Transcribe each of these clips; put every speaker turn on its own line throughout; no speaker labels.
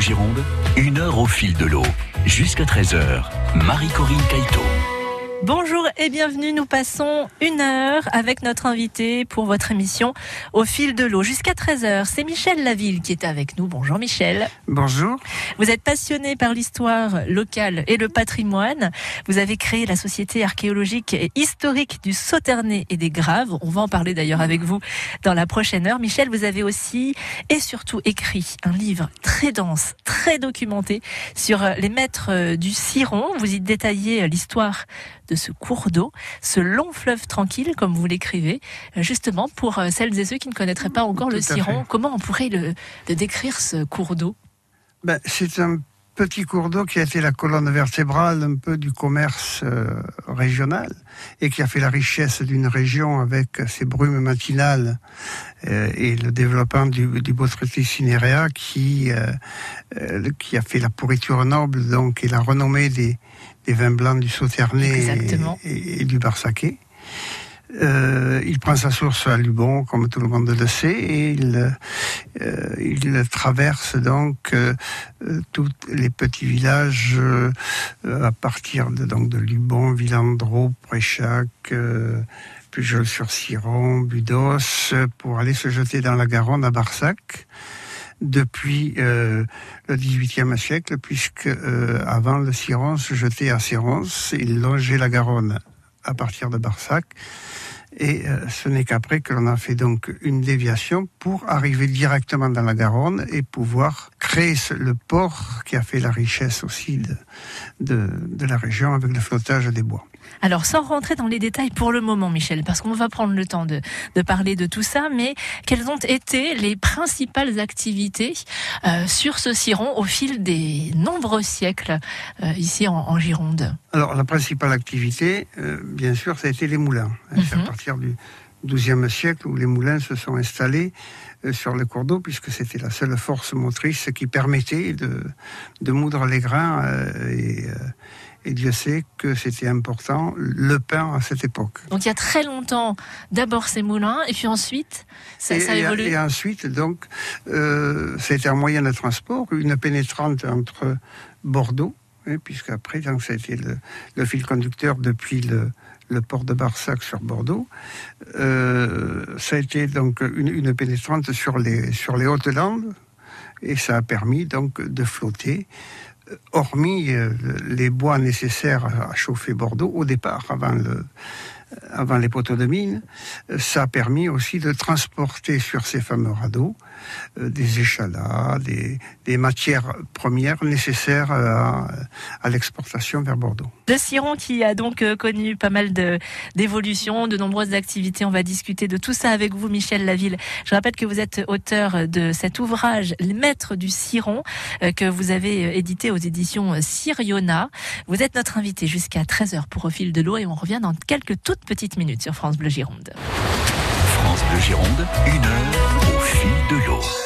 Gironde, une heure au fil de l'eau. Jusqu'à 13h, Marie-Corinne Caïto.
Bonjour et bienvenue. Nous passons une heure avec notre invité pour votre émission Au fil de l'eau jusqu'à 13h. C'est Michel Laville qui est avec nous. Bonjour Michel.
Bonjour.
Vous êtes passionné par l'histoire locale et le patrimoine. Vous avez créé la Société archéologique et historique du Sauternay et des Graves. On va en parler d'ailleurs avec vous dans la prochaine heure. Michel, vous avez aussi et surtout écrit un livre très dense, très documenté sur les maîtres du Ciron. Vous y détaillez l'histoire de ce cours d'eau, ce long fleuve tranquille, comme vous l'écrivez, justement pour euh, celles et ceux qui ne connaîtraient pas encore le Ciron. Comment on pourrait le, décrire ce cours d'eau?
Ben, C'est un petit cours d'eau qui a été la colonne vertébrale un peu du commerce euh, régional et qui a fait la richesse d'une région avec ses brumes matinales euh, et le développement du, du cinérea qui, qui a fait la pourriture noble donc et la renommée des, des vins blancs du Sauternay et, du Barsaquet. Euh, il prend sa source à Lubon, comme tout le monde le sait, et il, euh, il traverse donc euh, tous les petits villages à partir de, donc, de Lubon, Villandreau, Préchac, Pujol-sur-Ciron, Budos, pour aller se jeter dans la Garonne à Barsac depuis euh, le XVIIIe siècle, puisque euh, avant le Ciron se jetait à Sérons, il longeait la Garonne à partir de Barsac. Et euh, ce n'est qu'après que l'on a fait donc une déviation pour arriver directement dans la Garonne et pouvoir le port qui a fait la richesse aussi de, de, de la région avec le flottage des bois.
Alors, sans rentrer dans les détails pour le moment, Michel, parce qu'on va prendre le temps de, parler de tout ça, mais quelles ont été les principales activités euh, sur ce ciron au fil des nombreux siècles euh, ici en, Gironde?
Alors, la principale activité, euh, bien sûr, ça a été les moulins. Hein, c'est à mhm. partir du XIIe siècle où les moulins se sont installés sur le cours d'eau, puisque c'était la seule force motrice qui permettait de, de moudre les grains et et Dieu sait que c'était important, le pain à cette époque.
Donc il y a très longtemps, d'abord ces moulins, et puis ensuite, ça,
et,
a évolué.
Et ensuite, donc, euh, c'était un moyen de transport, une pénétrante entre Bordeaux, hein, puisque après, donc, ça a été le, fil conducteur depuis le, port de Barsac sur Bordeaux. Euh, ça a été donc une, pénétrante sur les, sur les Hautes-Landes, et ça a permis donc de flotter hormis euh, les bois nécessaires à chauffer Bordeaux au départ, avant le, avant les poteaux de mine, euh, ça a permis aussi de transporter sur ces fameux radeaux euh, des échalas, des, des, matières premières nécessaires à, à l'exportation vers Bordeaux.
Le Ciron qui a donc euh, connu pas mal d'évolutions, de, nombreuses activités. On va discuter de tout ça avec vous, Michel Laville. Je rappelle que vous êtes auteur de cet ouvrage, Les Maîtres du Ciron, que vous avez édité aux éditions Siriona. Vous êtes notre invité jusqu'à 13h pour Au fil de l'eau et on revient dans quelques toutes petite minute sur France Bleu Gironde.
France Bleu Gironde, une heure fil de l'eau.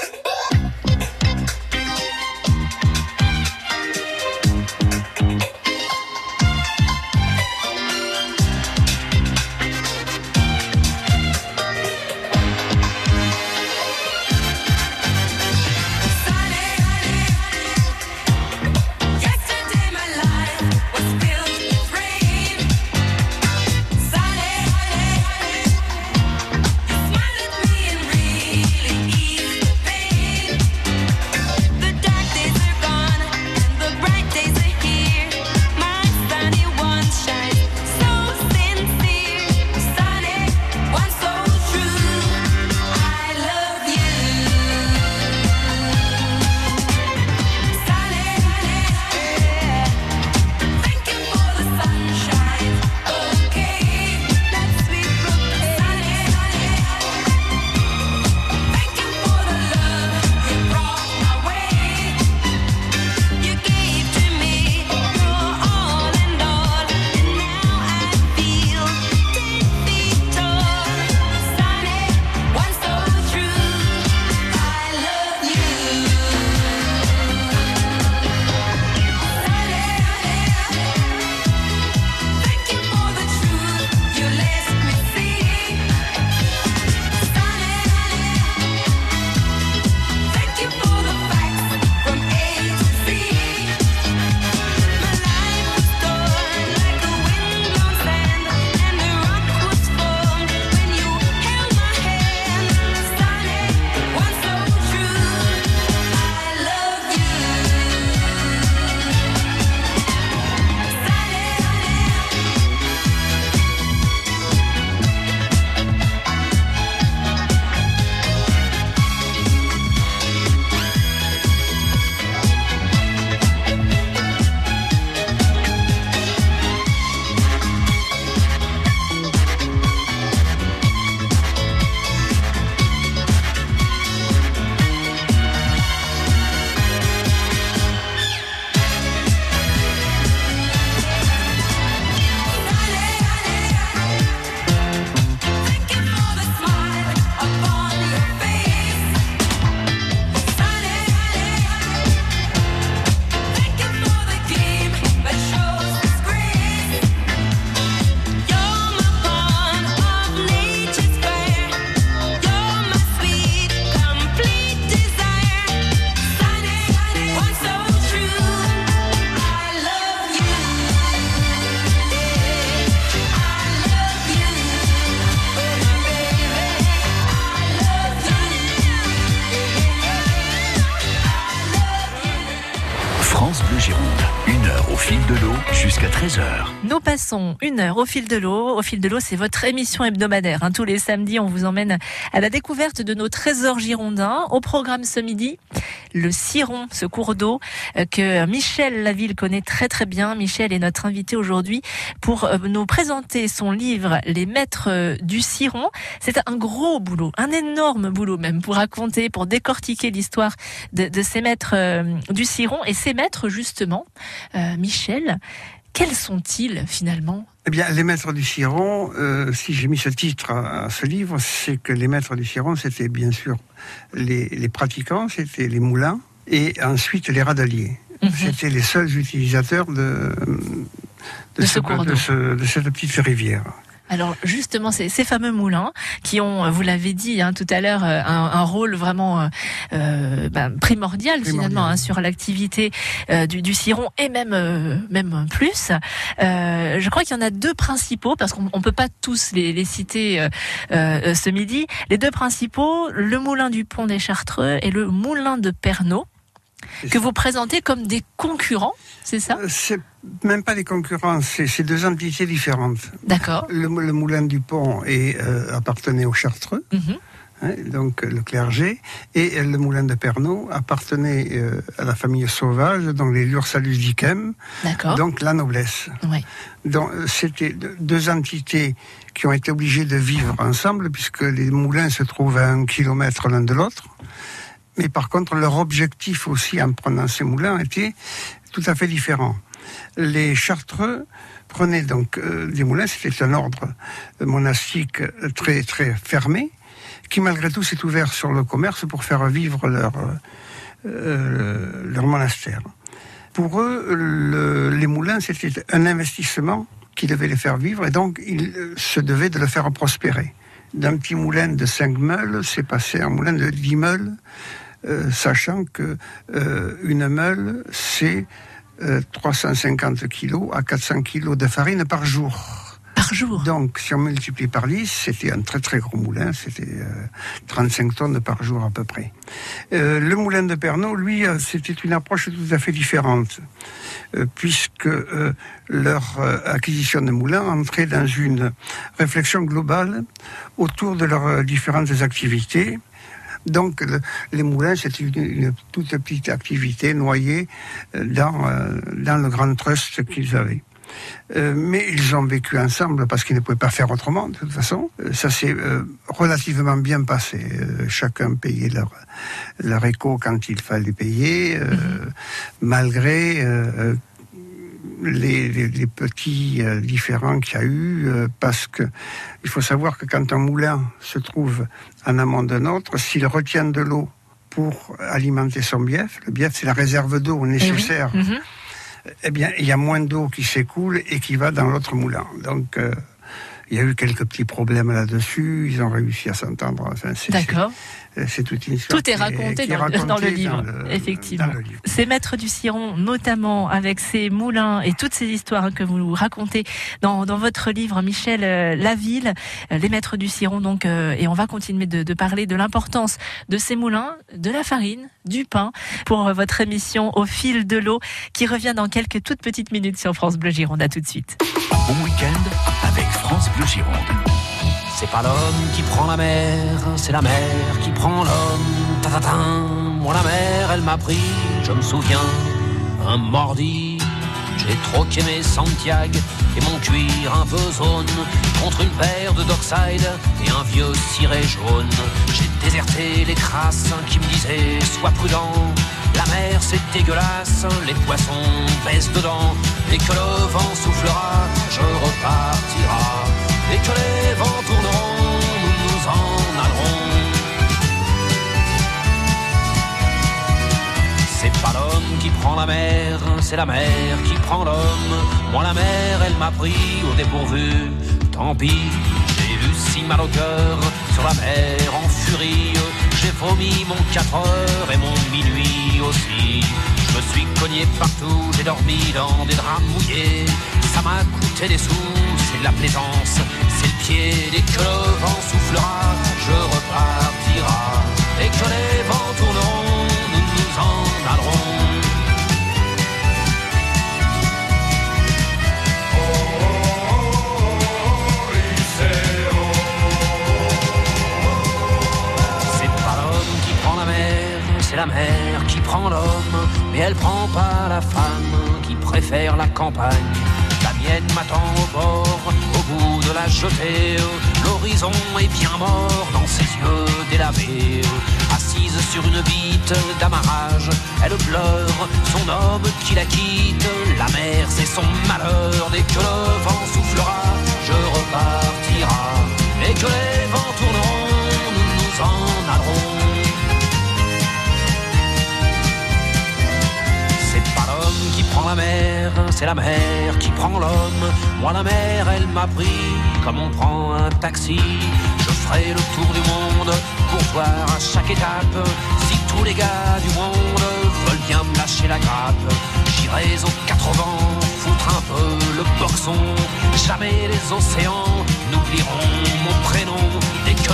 Une heure au fil de l'eau.
Au fil de l'eau, c'est votre émission hebdomadaire. hein. Tous les samedis, on vous emmène à la découverte de nos trésors girondins. Au programme ce midi, le Ciron, ce cours d'eau euh, que Michel Laville connaît très très bien. Michel est notre invité aujourd'hui pour euh, nous présenter son livre Les Maîtres euh, du Ciron. C'est un gros boulot, un énorme boulot même pour raconter, pour décortiquer l'histoire de, ces maîtres du Ciron et ces maîtres justement. Michel, quels sont-ils finalement?
Eh bien, les maîtres du Ciron, euh, si j'ai mis ce titre à, à ce livre, c'est que les maîtres du Ciron, c'était bien sûr les, les pratiquants, c'était les moulins, et ensuite les radaliers.
Mhm.
C'était les seuls utilisateurs de,
De ce cours
de,
d'eau.
ce- de cette petite rivière.
Alors justement, ces fameux moulins qui ont, vous l'avez dit hein, tout à l'heure, euh, un, un rôle vraiment euh, euh, ben, primordial, finalement hein, sur l'activité euh, du, du ciron et même euh, même plus. Euh, je crois qu'il y en a deux principaux parce qu'on on peut pas tous les, les citer ce midi. Les deux principaux, le moulin du pont des Chartreux et le moulin de Pernod, que vous présentez comme des concurrents, c'est ça
Euh, C'est même pas des concurrents, c'est deux entités différentes.
D'accord.
Le, le moulin du pont est, euh, appartenait aux Chartreux,
Mhm.
hein, donc euh, le clergé, et le moulin de Pernod appartenait euh, à la famille sauvage, donc les Lursalus
D'accord.
donc la noblesse.
Ouais.
Donc c'était de- deux entités qui ont été obligées de vivre ensemble, puisque les moulins se trouvent à un kilomètre l'un de l'autre. Mais par contre, leur objectif aussi en prenant ces moulins était tout à fait différent. Les Chartreux prenaient donc euh, des moulins, c'était un ordre monastique très très fermé, qui malgré tout s'est ouvert sur le commerce pour faire vivre leur euh, leur monastère. Pour eux, le- les moulins, c'était un investissement qui devait les faire vivre et donc ils euh, se devaient de le faire prospérer. D'un petit moulin de 5 meules, c'est passé un moulin de 10 meules, euh, sachant que euh, une meule, c'est euh, 350 kilos à 400 kilos de farine par jour.
Par jour.
Donc, si on multiplie par 10, c'était un très très gros moulin, c'était euh, 35 tonnes par jour à peu près. Euh, le moulin de Pernod, lui, euh, c'était une approche tout à fait différente, euh, puisque euh, leur euh, acquisition de moulins entrait dans une réflexion globale autour de leurs euh, différentes activités. Donc, le- les moulins, c'était une, une toute petite activité noyée euh, dans, euh, dans le grand trust qu'ils avaient. Euh, mais ils ont vécu ensemble parce qu'ils ne pouvaient pas faire autrement, de toute façon. Euh, Ça s'est euh, relativement bien passé. Chacun payait leur, leur écho quand il fallait payer, euh, malgré les, les- les petits euh, différends qu'il y a eu, euh, parce que il faut savoir que quand un moulin se trouve en amont d'un autre, s'il retient de l'eau pour alimenter son bief, le bief c'est la réserve d'eau
Eh
nécessaire
Mhm.
eh bien, il y a moins d'eau qui s'écoule et qui va dans l'autre moulin. Donc, euh, il y a eu quelques petits problèmes là-dessus. Ils ont réussi à s'entendre. Enfin,
D'accord.
C'est- C'est toute une histoire.
Tout est raconté
est
dans, le- dans le
racontée
livre,
le-
effectivement.
dans le livre.
Ces maîtres du Ciron, notamment avec ces moulins et toutes ces histoires que vous nous racontez dans, dans votre livre, Michel euh, Laville, euh, les maîtres du Ciron. Donc, euh, et on va continuer de, de parler de l'importance de ces moulins, de la farine, du pain, pour euh, votre émission au fil de l'eau, qui revient dans quelques toutes petites minutes sur France Bleu Gironde. À tout de suite.
Bon week-end avec France Bleu Gironde.
C'est pas l'homme qui prend la mer, c'est la mer qui prend l'homme. Ta-ta-tin. Moi la mer, elle m'a pris, je me souviens, un mordi. J'ai troqué mes Santiago et mon cuir un peu zone contre une paire de Dockside et un vieux ciré jaune. J'ai déserté les crasses qui me disaient sois prudent. La mer c'est dégueulasse, les poissons baissent dedans. Et que le vent soufflera, je repartira. Et que les vents tourneront, nous nous en allerons. C'est pas l'homme qui prend la mer, c'est la mer qui prend l'homme. Moi la mer, elle m'a pris au dépourvu. Tant pis, j'ai eu si mal au cœur sur la mer en furie. J'ai vomi mon 4 heures et mon minuit aussi. Je me suis cogné partout, j'ai dormi dans des draps mouillés. Ça m'a coûté des sous, c'est de la plaisance, c'est le pied dès que le vent soufflera, je repartira. Et que les vents tourneront, nous nous en allerons. C'est pas l'homme qui prend la mer, c'est la mer qui prend l'homme, mais elle prend pas la femme qui préfère la campagne M'attend au bord, au bout de la jetée. L'horizon est bien mort dans ses yeux délavés. Assise sur une bite d'amarrage, elle pleure son homme qui la quitte. La mer, c'est son malheur. Dès que le vent soufflera, je repartira. Et que les vents tourneront, c'est la mer qui prend l'homme. Moi la mer, elle m'a pris comme on prend un taxi. Je ferai le tour du monde pour voir à chaque étape si tous les gars du monde veulent bien me lâcher la grappe. J'irai aux quatre vents, foutre un peu le boxon. Jamais les océans n'oublieront mon prénom. Dès que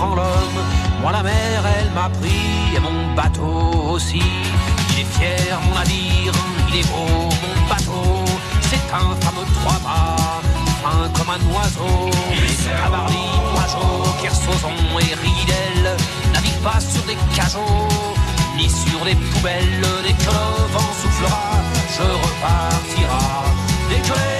prend l'homme. Moi la mer, elle m'a pris et mon bateau aussi. Il est fier mon navire, il est beau mon bateau. C'est un fameux trois mâts, fin comme un oiseau. Cabarly, Pajot, Kersozon et Ridel naviguent pas sur des cajots, ni sur des poubelles. Dès que le vent soufflera, je repartira. Dès que les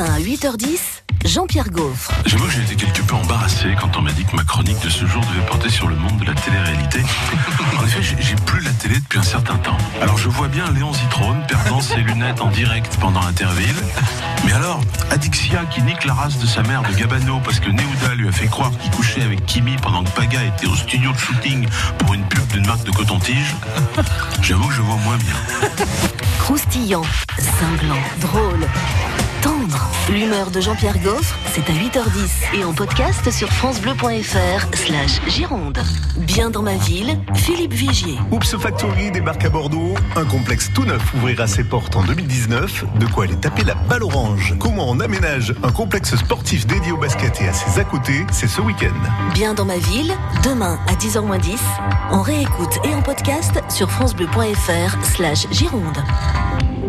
À 8h10, Jean-Pierre Gaufre.
J'avoue que j'ai été quelque peu embarrassé quand on m'a dit que ma chronique de ce jour devait porter sur le monde de la télé-réalité. En effet, j'ai- plus la télé depuis un certain temps. Alors je vois bien Léon Zitrone perdant ses lunettes en direct pendant Interville. Mais alors, Adixia qui nique la race de sa mère de Gabano parce que Neouda lui a fait croire qu'il couchait avec Kimi pendant que Paga était au studio de shooting pour une pub d'une marque de coton-tige. J'avoue que je vois moins bien.
Croustillant, cinglant, drôle, tendre. L'humeur de Jean-Pierre Gaufre, c'est à 8h10 et en podcast sur francebleu.fr slash Gironde. Bien dans ma ville, Philippe Vigier.
Oops Factory débarque à Bordeaux. Un complexe tout neuf ouvrira ses portes en 2019. De quoi aller taper la balle orange. Comment on aménage un complexe sportif dédié au basket et à ses à côté, c'est ce week-end.
Bien dans ma ville, demain à 10h10, en réécoute et en podcast sur francebleu.fr slash Gironde.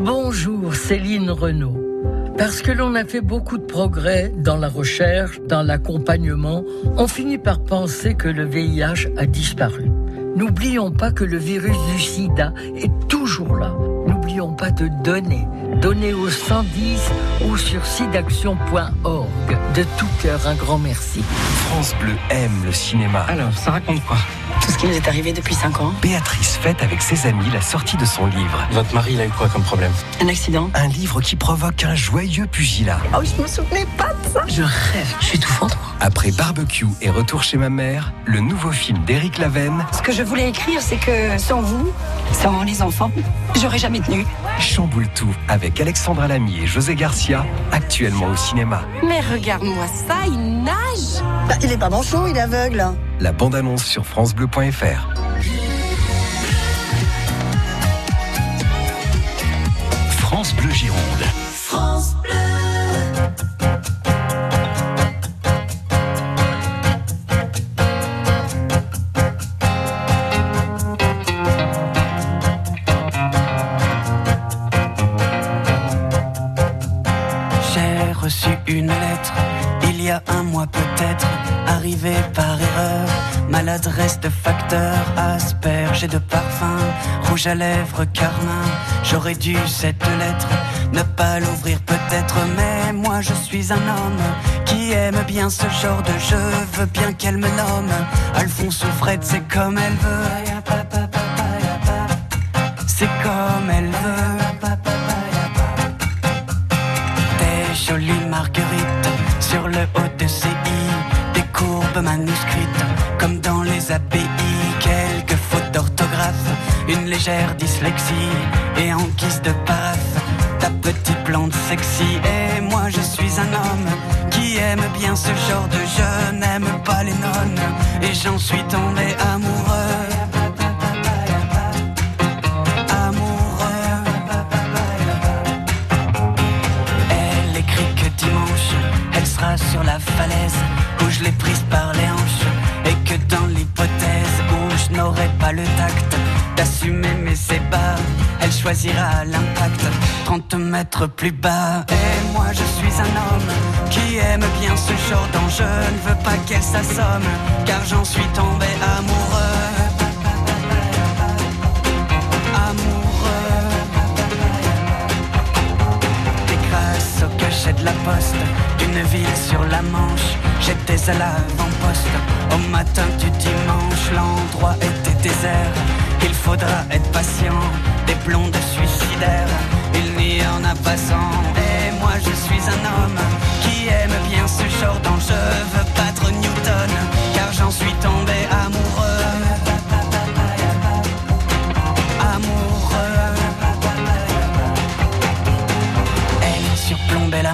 Bonjour Céline Renaud. Parce que l'on a fait beaucoup de progrès dans la recherche, dans l'accompagnement, on finit par penser que le VIH a disparu. N'oublions pas que le virus du sida est toujours là. N'oublions pas de donner. Donner au 110 ou sur sidaction.org. De tout cœur, un grand merci.
France Bleu aime le cinéma.
Alors, ça raconte quoi? Tout ce qui nous est arrivé depuis 5 ans.
Béatrice fête avec ses amis la sortie de son livre.
Votre mari, il a eu quoi comme problème? Un accident
Un livre qui provoque un joyeux pugilat.
Oh, je me souvenais pas de ça Je rêve, je suis étouffante. moi.
Après Barbecue et Retour chez ma mère, le nouveau film d'Éric Lavenne,
Ce que je voulais écrire, c'est que sans vous, sans les enfants, j'aurais jamais tenu.
Chamboule tout avec Alexandra Lamy et José Garcia, actuellement au cinéma.
Mais regarde-moi ça, il nage
Bah, il est pas manchot, il est aveugle.
La bande-annonce sur francebleu.fr.
France Bleu Gironde.
Maladresse de facteur, asperge et de parfum, rouge à lèvres, carmin. J'aurais dû cette lettre ne pas l'ouvrir peut-être, mais moi je suis un homme qui aime bien ce genre de jeu. Veux bien qu'elle me nomme Alphonse ou Fred, c'est comme elle veut. C'est comme elle veut. Des jolies marguerites sur le haut de ses courbes manuscrites comme dans les API, quelques fautes d'orthographe, une légère dyslexie et en guise de paraphe ta petite plante sexy. Et moi je suis un homme qui aime bien ce genre de jeu, n'aime pas les nonnes et j'en suis tombé amoureux. Elle écrit que dimanche, elle sera sur la falaise je l'ai prise par les hanches. Et que dans l'hypothèse où je n'aurai pas le tact d'assumer mes ébats, elle choisira l'impact 30 mètres plus bas. Et moi je suis un homme qui aime bien ce genre d'enjeu. Ne veux pas qu'elle s'assomme, car j'en suis tombé amoureux. Des grâces au cachet de la poste d'une ville sur la Manche. J'étais à l'avant-poste au matin du dimanche. L'endroit était désert. Il faudra être patient. Des blondes suicidaires, il n'y en a pas sans. Et moi je suis un homme qui aime bien ce genre d'enjeu. Veux battre Newton, car j'en suis tombé amoureux. Amoureux. Elle surplombait la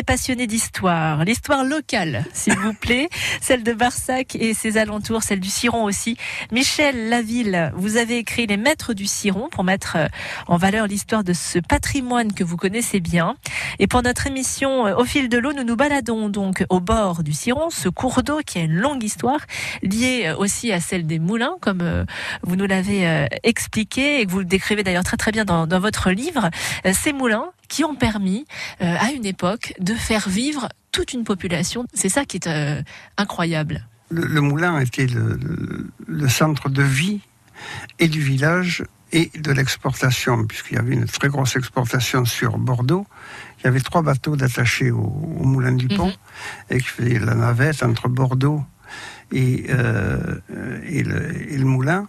Est passionné d'histoire, l'histoire locale, s'il vous plaît, celle de Barsac et ses alentours, celle du Ciron aussi. Michel Laville, vous avez écrit Les Maîtres du Ciron pour mettre euh, en valeur l'histoire de ce patrimoine que vous connaissez bien. Et pour notre émission euh, Au fil de l'eau, nous nous baladons donc au bord du Ciron, ce cours d'eau qui a une longue histoire liée euh, aussi à celle des moulins, comme vous nous l'avez expliqué et que vous le décrivez d'ailleurs très très bien dans, dans votre livre. Ces moulins qui ont permis euh, à une époque de faire vivre toute une population. C'est ça qui est euh, incroyable.
Le, le moulin était le, le- le centre de vie et du village et de l'exportation, puisqu'il y avait une très grosse exportation sur Bordeaux. Il y avait trois bateaux d'attachés au, au moulin du pont et qui faisaient la navette entre Bordeaux et, euh, et, le, et le moulin.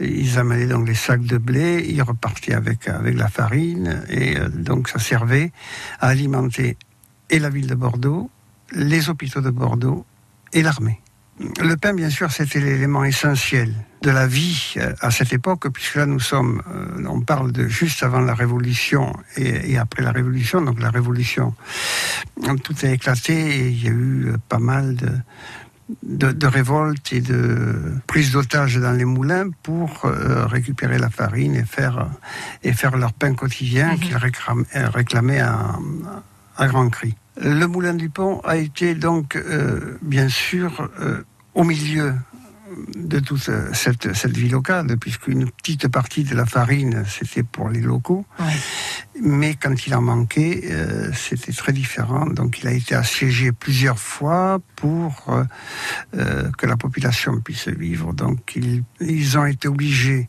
Ils amenaient donc les sacs de blé, ils repartaient avec, avec la farine, et euh, donc ça servait à alimenter et la ville de Bordeaux, les hôpitaux de Bordeaux et l'armée. Le pain, bien sûr, c'était l'élément essentiel de la vie euh, à cette époque, puisque là, nous sommes, euh, on parle de juste avant la Révolution et, et après la Révolution. Donc la Révolution, tout a éclaté et il y a eu pas mal de, de, de révoltes et de prise d'otages dans les moulins pour euh, récupérer la farine et faire, et faire leur pain quotidien qu'ils réclamaient, euh, réclamaient à, à grands cris. Le moulin du pont a été donc, euh, bien sûr, euh, au milieu de toute cette, cette vie locale, puisqu'une petite partie de la farine, c'était pour les locaux. Mais quand il en manquait, euh, c'était très différent. Donc il a été assiégé plusieurs fois pour euh, euh, que la population puisse vivre. Donc ils, ils ont été obligés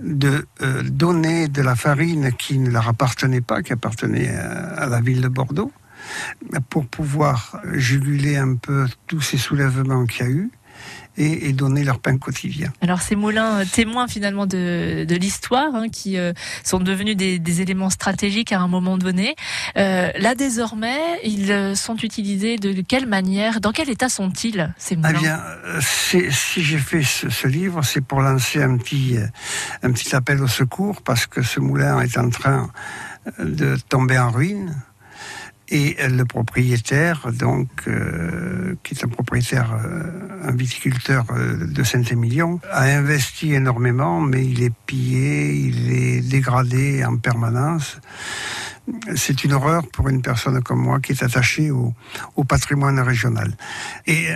de euh, donner de la farine qui ne leur appartenait pas, qui appartenait à, à la ville de Bordeaux, pour pouvoir juguler un peu tous ces soulèvements qu'il y a eu et, et, donner leur pain quotidien.
Alors ces moulins euh, témoins finalement de, de l'histoire, hein, qui euh, sont devenus des, des, éléments stratégiques à un moment donné. Euh, là désormais, ils sont utilisés de quelle manière? Dans quel état sont-ils ces moulins?
Eh bien, si j'ai fait ce, ce livre, c'est pour lancer un petit, un petit appel au secours parce que ce moulin est en train de tomber en ruine et le propriétaire, donc, euh, qui est un propriétaire, euh, un viticulteur euh, de Saint-Émilion, a investi énormément, mais il est pillé, il est dégradé en permanence. C'est une horreur pour une personne comme moi qui est attachée au, au patrimoine régional. Et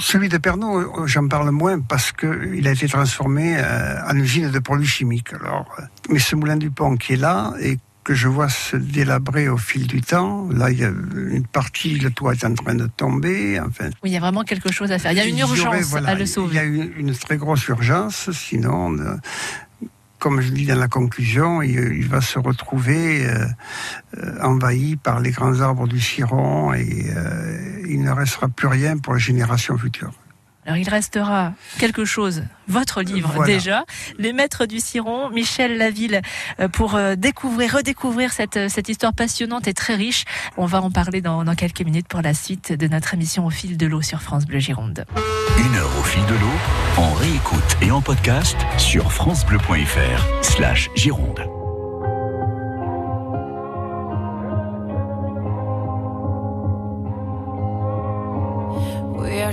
celui de Pernod, j'en parle moins parce qu'il a été transformé en usine de produits chimiques. Alors, mais ce moulin du pont qui est là et que je vois se délabrer au fil du temps. Là, il y a une partie, le toit est en train de tomber. Enfin,
oui, il y a vraiment quelque chose à faire. Il y a une urgence aurait, voilà, à le sauver.
Il y a une, une très grosse urgence, sinon, euh, comme je dis dans la conclusion, il, il va se retrouver euh, euh, envahi par les grands arbres du Ciron et il ne restera plus rien pour les générations futures.
Alors il restera quelque chose, votre livre voilà. déjà, Les Maîtres du Ciron, Michel Laville, euh, pour découvrir, redécouvrir cette, cette histoire passionnante et très riche. On va en parler dans, dans quelques minutes pour la suite de notre émission Au fil de l'eau sur France Bleu Gironde.
Une heure au fil de l'eau, en réécoute et en podcast sur francebleu.fr slash Gironde.
We are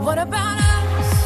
What about us?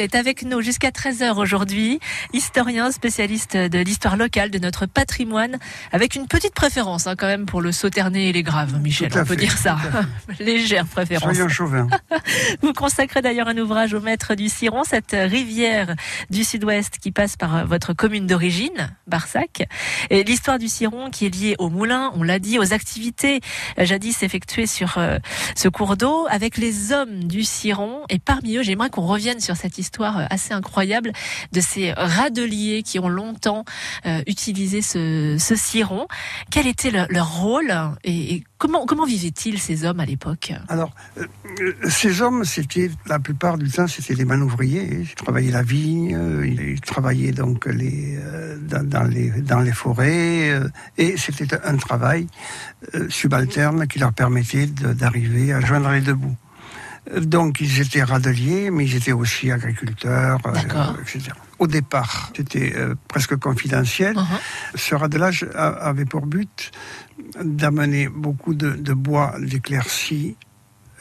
Est avec nous jusqu'à 13h aujourd'hui, historien spécialiste de l'histoire locale de notre patrimoine, avec une petite préférence hein, quand même pour le Sauternay et les Graves, Michel, on peut
fait,
dire ça. Légère préférence.
Soyons chauvins.
Vous consacrez d'ailleurs un ouvrage au maître du Ciron, cette rivière du sud-ouest qui passe par votre commune d'origine, Barsac. Et l'histoire du Ciron qui est liée au moulin, on l'a dit, aux activités jadis effectuées sur euh, ce cours d'eau avec les hommes du Ciron. Et parmi eux, j'aimerais qu'on revienne sur cette histoire euh, assez incroyable de ces radeliers qui ont longtemps euh, utilisé ce, ce Ciron. Quel était leur, rôle et, comment, comment vivaient-ils ces hommes à l'époque?
Alors, euh, ces hommes, c'était la plupart du temps, c'était des manouvriers. Ils travaillaient la vigne, ils travaillaient donc les, dans, les, dans les forêts, et c'était un travail subalterne qui leur permettait d'arriver à joindre les deux bouts. Donc, ils étaient radeliers, mais ils étaient aussi agriculteurs, euh, etc. Au départ, c'était euh, presque confidentiel.
Uh-huh.
Ce radelage a- avait pour but d'amener beaucoup de, de bois d'éclaircie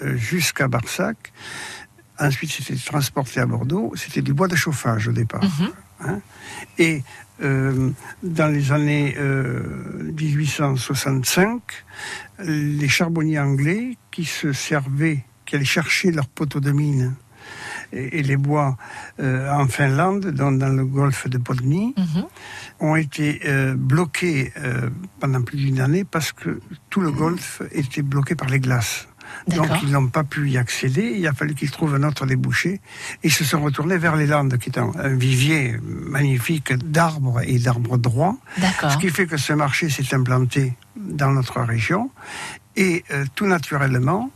euh, jusqu'à Barsac. Ensuite, c'était transporté à Bordeaux. C'était du bois de chauffage au départ. hein. Et euh, dans les années euh, 1865, les charbonniers anglais qui se servaient, qui allaient chercher leurs poteaux de mine et, les bois euh, en Finlande, dans, dans le golfe de Bodny,
Mhm.
ont été euh, bloqués euh, pendant plus d'une année parce que tout le golfe était bloqué par les glaces. Donc ils n'ont pas pu y accéder, il a fallu qu'ils trouvent un autre débouché ils se sont retournés vers les Landes, qui est un, un vivier magnifique d'arbres et d'arbres droits. Ce qui fait que ce marché s'est implanté dans notre région et tout naturellement,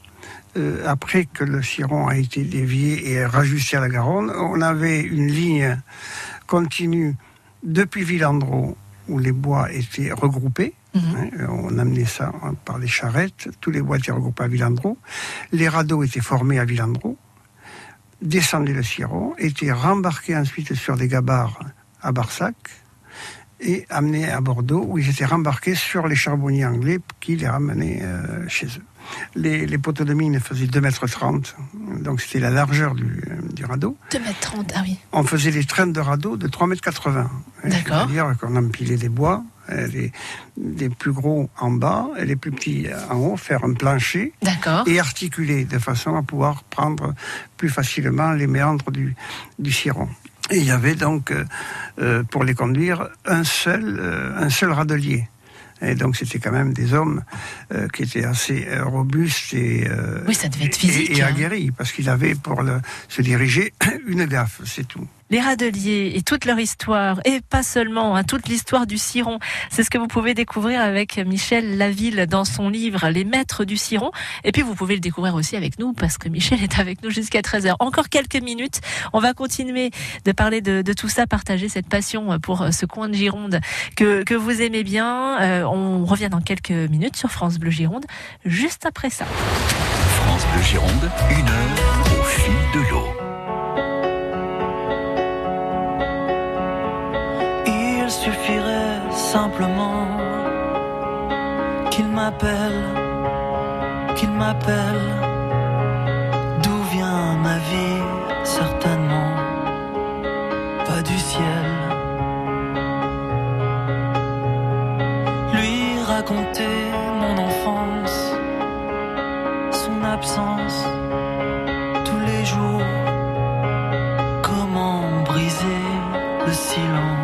euh, après que le Ciron a été dévié et rajusté à la Garonne, on avait une ligne continue depuis Villandreau où les bois étaient regroupés.
Mhm.
hein, on amenait ça hein, par les charrettes. Tous les bois étaient regroupés à Villandreau. Les radeaux étaient formés à Villandreau, descendaient le Ciron, étaient rembarqués ensuite sur des gabarres à Barsac et amenés à Bordeaux où ils étaient rembarqués sur les charbonniers anglais qui les ramenaient euh, chez eux. Les, les poteaux de mine faisaient 2,30 mètres, donc c'était la largeur du, du radeau.
2 mètres 30, ah oui.
On faisait des traînes de radeau de 3,80 mètres.
D'accord.
C'est-à-dire qu'on empilait des bois, euh, les, les plus gros en bas et les plus petits en haut, faire un plancher et articuler de façon à pouvoir prendre plus facilement les méandres du, du Ciron. Et il y avait donc, euh, euh, pour les conduire, un seul, euh, un seul radelier. Et donc c'était quand même des hommes euh, qui étaient assez euh, robustes et, euh,
Oui, ça devait être
et-
physique,
et,
hein.
aguerris, parce qu'ils avaient pour le- se diriger une gaffe, c'est tout.
Les radeliers et toute leur histoire, et pas seulement, hein, toute l'histoire du Ciron. C'est ce que vous pouvez découvrir avec Michel Laville dans son livre Les Maîtres du Ciron. Et puis vous pouvez le découvrir aussi avec nous, parce que Michel est avec nous jusqu'à 13h. Encore quelques minutes. On va continuer de parler de, tout ça, partager cette passion pour ce coin de Gironde que, que vous aimez bien. Euh, on revient dans quelques minutes sur France Bleu Gironde, juste après ça.
France Bleu Gironde, une heure au fil de l'eau.
Simplement qu'il m'appelle, qu'il m'appelle. D'où vient ma vie Certainement pas du ciel. Lui raconter mon enfance, son absence tous les jours. Comment briser le silence?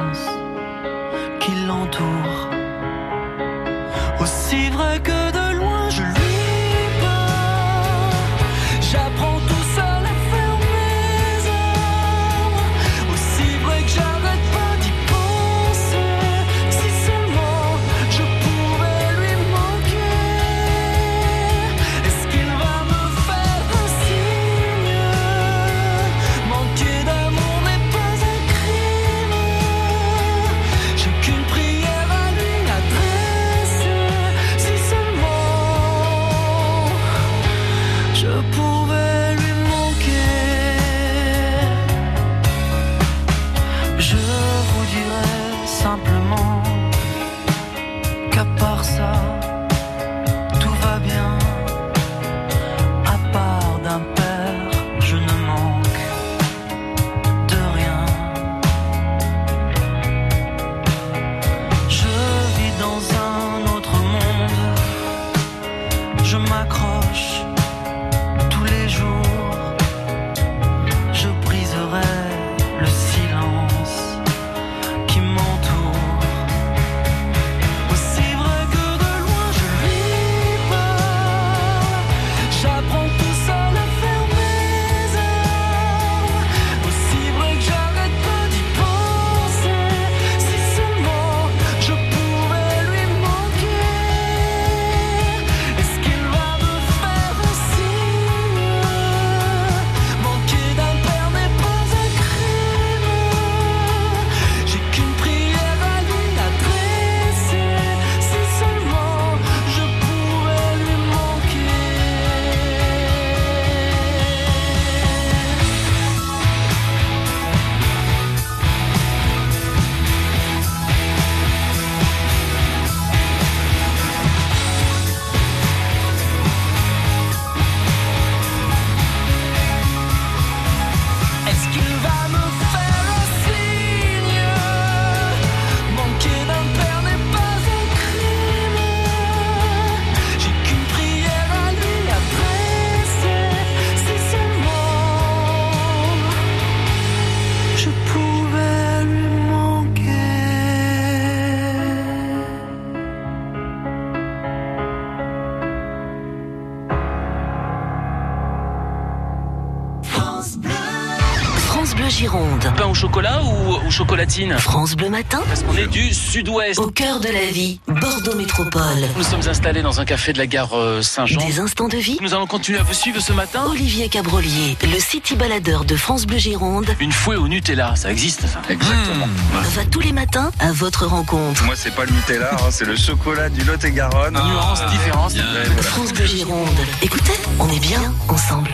France Bleu Matin.
Parce qu'on est du sud-ouest.
Au cœur de la vie, Bordeaux Métropole.
Nous sommes installés dans un café de la gare euh, Saint-Jean.
Des instants de vie.
Nous allons continuer à vous suivre ce matin.
Olivier Cabrolier, le city baladeur de France Bleu Gironde,
Une fouée au Nutella, ça existe ça
Exactement.
va tous les matins à votre rencontre.
Moi, c'est pas le Nutella, hein, c'est le chocolat du Lot-et-Garonne.
Nuance, différence.
Ouais, voilà.
France Bleu Gironde. Écoutez, on est bien ensemble.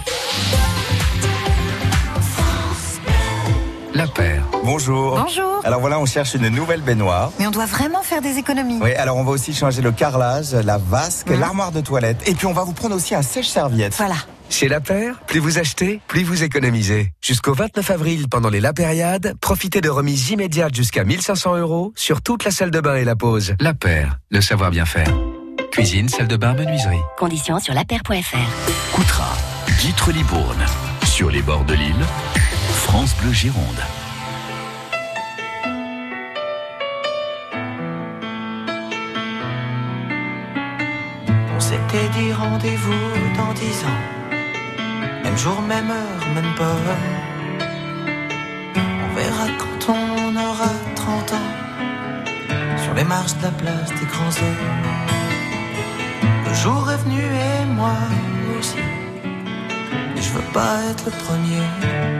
La paire.
Bonjour.
Bonjour.
Alors voilà, on cherche une nouvelle baignoire.
Mais on doit vraiment faire des économies.
Oui, alors on va aussi changer le carrelage, la vasque, l'armoire de toilette. Et puis on va vous prendre aussi un sèche-serviette.
Voilà.
Chez La Paire, plus vous achetez, plus vous économisez. Jusqu'au 29 avril, pendant les La Périade, profitez de remises immédiates jusqu'à 1500 euros sur toute la salle de bain et la pause. La Paire, le savoir bien faire. Cuisine, salle de bain, menuiserie.
Conditions sur lapaire.fr.
Coutras, Guîtres Libourne. Sur les bords de l'île,
On s'était dit rendez-vous dans dix ans. Même jour, même heure, même pomme. On verra quand on aura 30 ans. Sur les marches de la place des grands hommes. Le jour est venu et moi aussi. Mais je veux pas être le premier.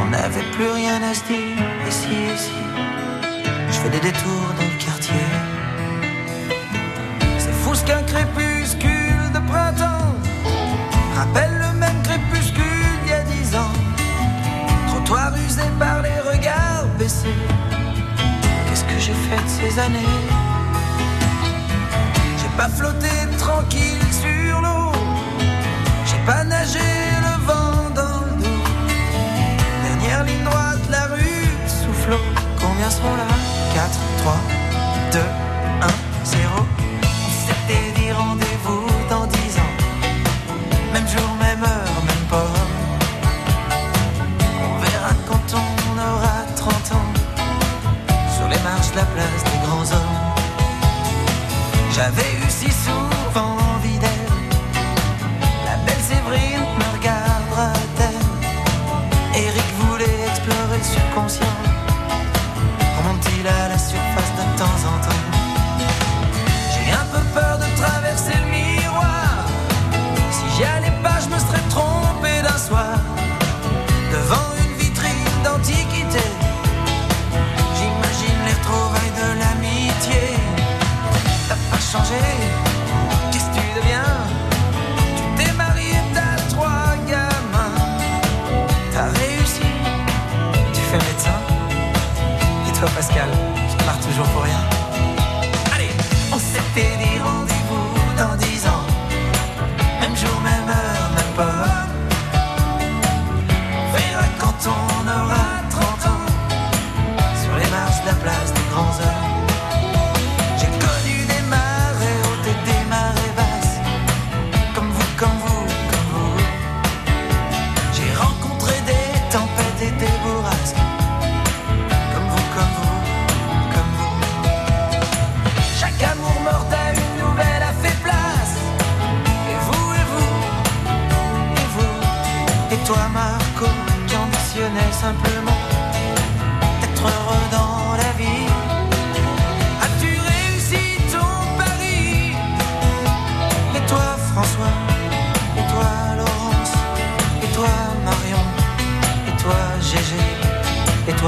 On n'avait plus rien à se dire, ici, ici. Je fais des détours dans le quartier. C'est fou ce qu'un crépuscule de printemps rappelle le même crépuscule d'il y a dix ans. Trottoir usé par les regards baissés. Qu'est-ce que j'ai fait de ces années? J'ai pas flotté tranquille sur l'eau. J'ai pas nagé Combien sont là? 4, 3, 2, 1, 0. On s'était dit rendez-vous dans 10 ans. Même jour, même heure, même port. On verra quand on aura 30 ans. Sur les marches de la place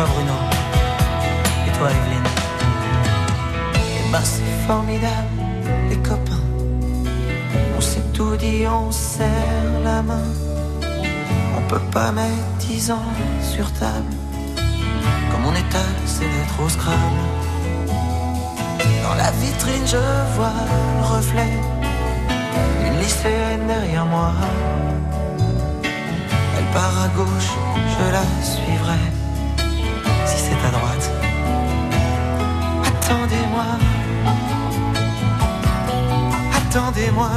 Bruno Et toi, Evelyne Et ben, c'est formidable, les copains. On s'est tout dit, on serre la main. On peut pas mettre dix ans sur table. Comme on est assez d'être au Scrabble. Dans la vitrine, je vois le reflet d'une lycéenne derrière moi. Elle part à gauche, je la suivrai. Si c'est à droite, attendez-moi. Attendez-moi.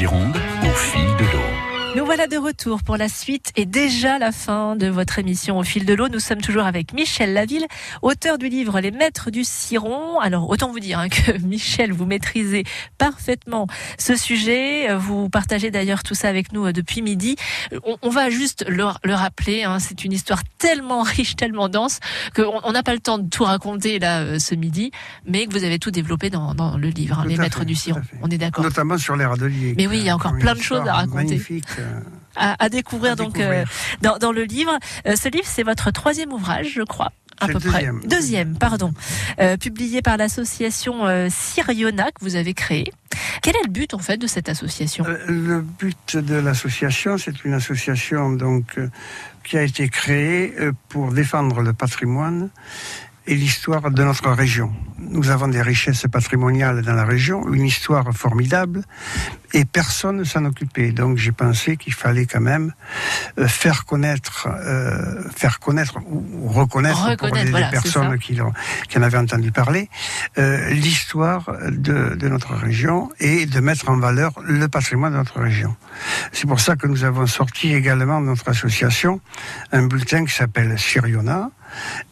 Gironde,
voilà de retour pour la suite et déjà la fin de votre émission au fil de l'eau. Nous sommes toujours avec Michel Laville, auteur du livre Les Maîtres du Ciron. Alors autant vous dire hein, que Michel, vous maîtrisez parfaitement ce sujet. Vous partagez d'ailleurs tout ça avec nous euh, depuis midi. On, on va juste le, le rappeler. Hein, C'est une histoire tellement riche, tellement dense qu'on on n'a pas le temps de tout raconter là euh, ce midi, mais que vous avez tout développé dans, dans le livre, hein, Les Maîtres
fait,
du Ciron. On est d'accord.
Notamment sur les râteliers.
Mais oui, il y a encore plein de choses à raconter.
Magnifique.
À, à découvrir donc euh, dans, dans le livre. Euh, ce livre, c'est votre troisième ouvrage, je crois. À peu près.
deuxième.
Pardon. Euh, publié par l'association Syriona que vous avez créée. Quel est le but en fait de cette association?
Le but de l'association, c'est une association donc qui a été créée pour défendre le patrimoine et l'histoire de notre région. Nous avons des richesses patrimoniales dans la région, une histoire formidable, et personne ne s'en occupait. Donc j'ai pensé qu'il fallait quand même euh, faire connaître, euh, faire connaître ou reconnaître, pour les,
voilà,
personnes qui, en avaient entendu parler, euh, l'histoire de, de notre région et de mettre en valeur le patrimoine de notre région. C'est pour ça que nous avons sorti également de notre association un bulletin qui s'appelle Syriona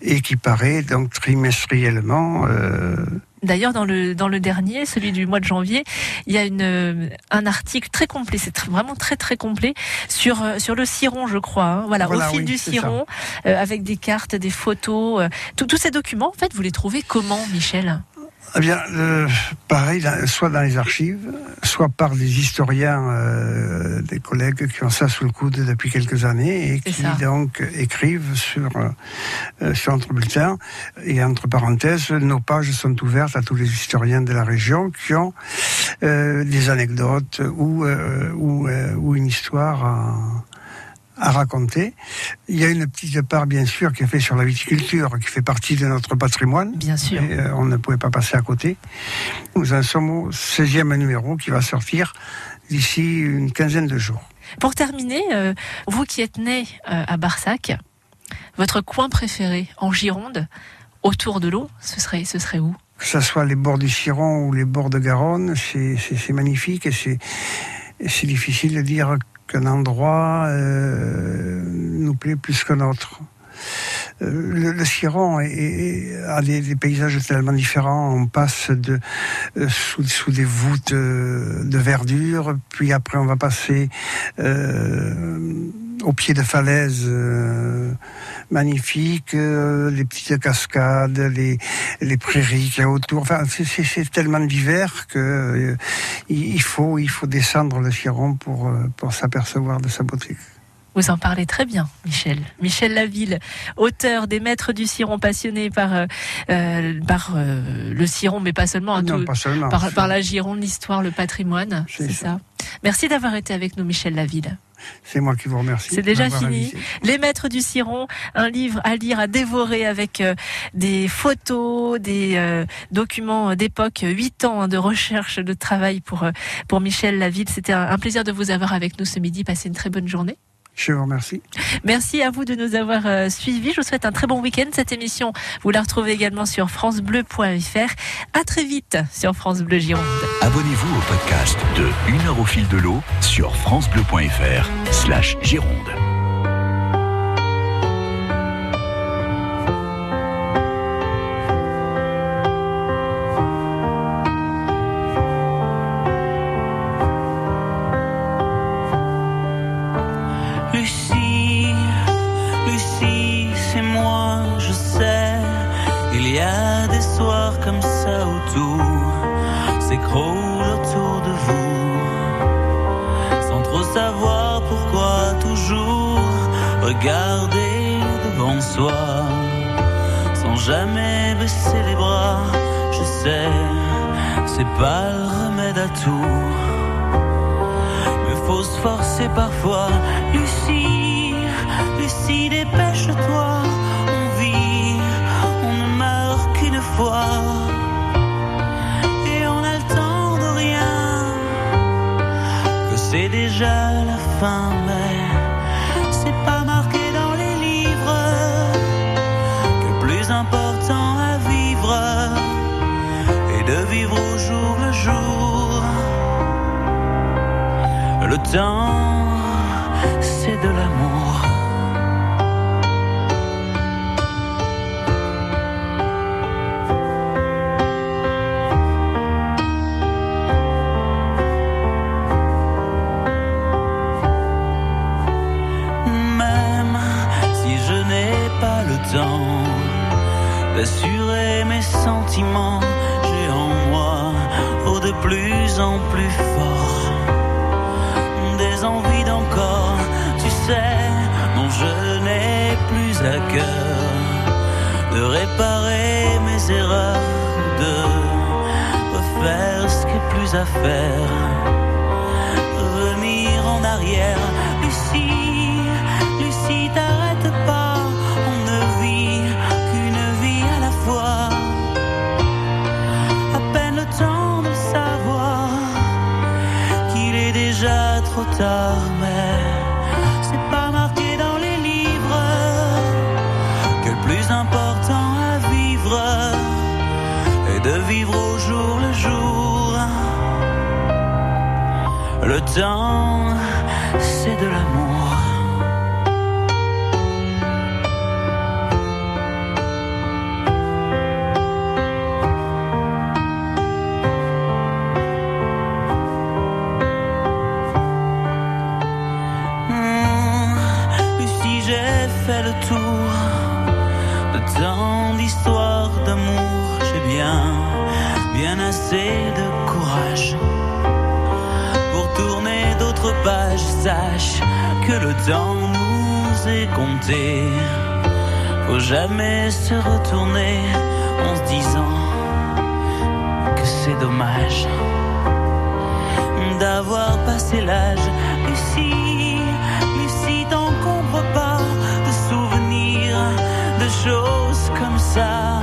et qui paraît donc trimestriellement. euh,
D'ailleurs, dans le dans le dernier, celui du mois de janvier, il y a une euh, un article très complet. C'est tr- vraiment très très complet sur euh, sur le ciron, je crois. hein. Voilà,
Voilà,
au fil
oui,
du ciron, euh, avec des cartes, des photos. euh, tous- tous ces documents, en fait, vous les trouvez comment, Michel?
Eh bien, euh, pareil, soit dans les archives, soit par des historiens, euh, des collègues qui ont ça sous le coude depuis quelques années et qui
ça.
donc écrivent sur, euh, euh, sur notre bulletin. Et entre parenthèses, nos pages sont ouvertes à tous les historiens de la région qui ont euh, des anecdotes ou, euh, ou, euh, ou une histoire à, à raconter. Il y a une petite part, bien sûr, qui est faite sur la viticulture, qui fait partie de notre patrimoine.
Bien sûr.
Et, euh, on ne pouvait pas passer à côté. Nous en sommes au 16e numéro qui va sortir d'ici une quinzaine de jours.
Pour terminer, euh, vous qui êtes né euh, à Barsac, votre coin préféré en Gironde, autour de l'eau, ce serait ce serait où?
Que ce soit les bords du Ciron ou les bords de Garonne, c'est magnifique et c'est difficile de dire qu'un endroit euh, nous plaît plus qu'un autre. Euh, Le, le Ciron est- est- a des, des paysages tellement différents. On passe de euh, sous, sous des voûtes euh, de verdure, puis après on va passer euh, au pied de falaises euh, magnifiques, euh, les petites cascades, les, les prairies qu'il y a autour. Enfin, c'est- tellement divers que euh, il faut il faut descendre le Ciron pour pour s'apercevoir de sa beauté.
Vous en parlez très bien, Michel. Michel Laville, auteur des Maîtres du Ciron, passionné par, euh, euh, par euh, le Ciron, mais pas seulement, hein,
Non,
tout-
pas seulement.
par, par la Gironde, l'histoire, le patrimoine.
C'est
ça. Merci d'avoir été avec nous, Michel Laville.
C'est moi qui vous remercie.
C'est déjà fini. Les Maîtres du Ciron, un livre à lire, à dévorer avec euh, des photos, des euh, documents d'époque, huit ans hein, de recherche, de travail pour, pour Michel Laville. C'était un, un plaisir de vous avoir avec nous ce midi. Passez une très bonne journée.
Je vous remercie.
Merci à vous de nous avoir euh, suivis. Je vous souhaite un très bon week-end. Cette émission, vous la retrouvez également sur francebleu.fr. À très vite sur France Bleu Gironde.
Abonnez-vous au podcast de Une heure au fil de l'eau sur francebleu.fr slash Gironde.
regarder devant soi, sans jamais baisser les bras. Je sais, c'est pas le remède à tout, mais faut se forcer parfois. Lucie, Lucie, dépêche-toi, on vit,
on ne meurt qu'une fois. et on n'attend de rien, que c'est déjà la fin. Le temps, c'est de l'amour. Même si je n'ai pas le temps d'assurer mes sentiments, j'ai en moi, oh de plus en plus fort, ce c'est de l'amour. Hmm, Lucie, j'ai fait le tour de tant d'histoires d'amour. J'ai bien, bien assez Que le temps nous est compté. Faut jamais se retourner en se disant que c'est dommage d'avoir passé l'âge. Lucie, Lucie, t'encombre pas de souvenirs, de choses comme ça.